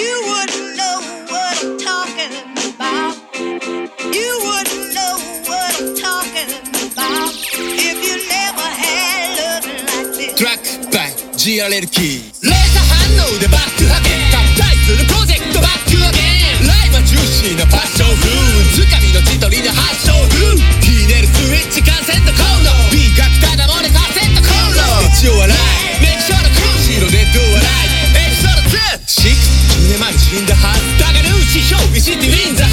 You wouldn't know what show, visite wins.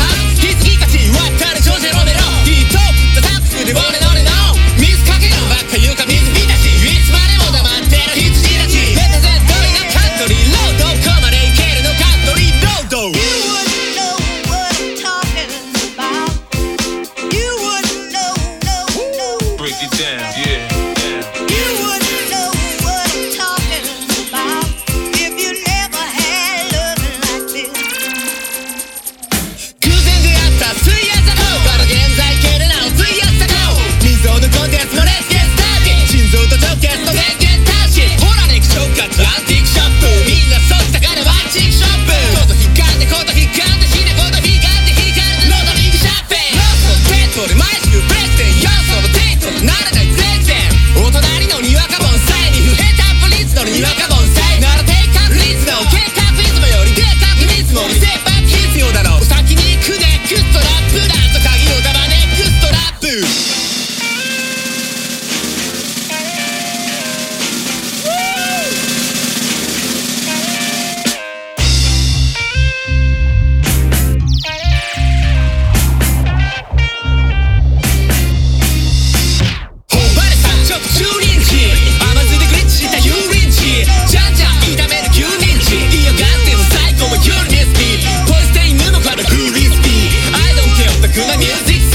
to music.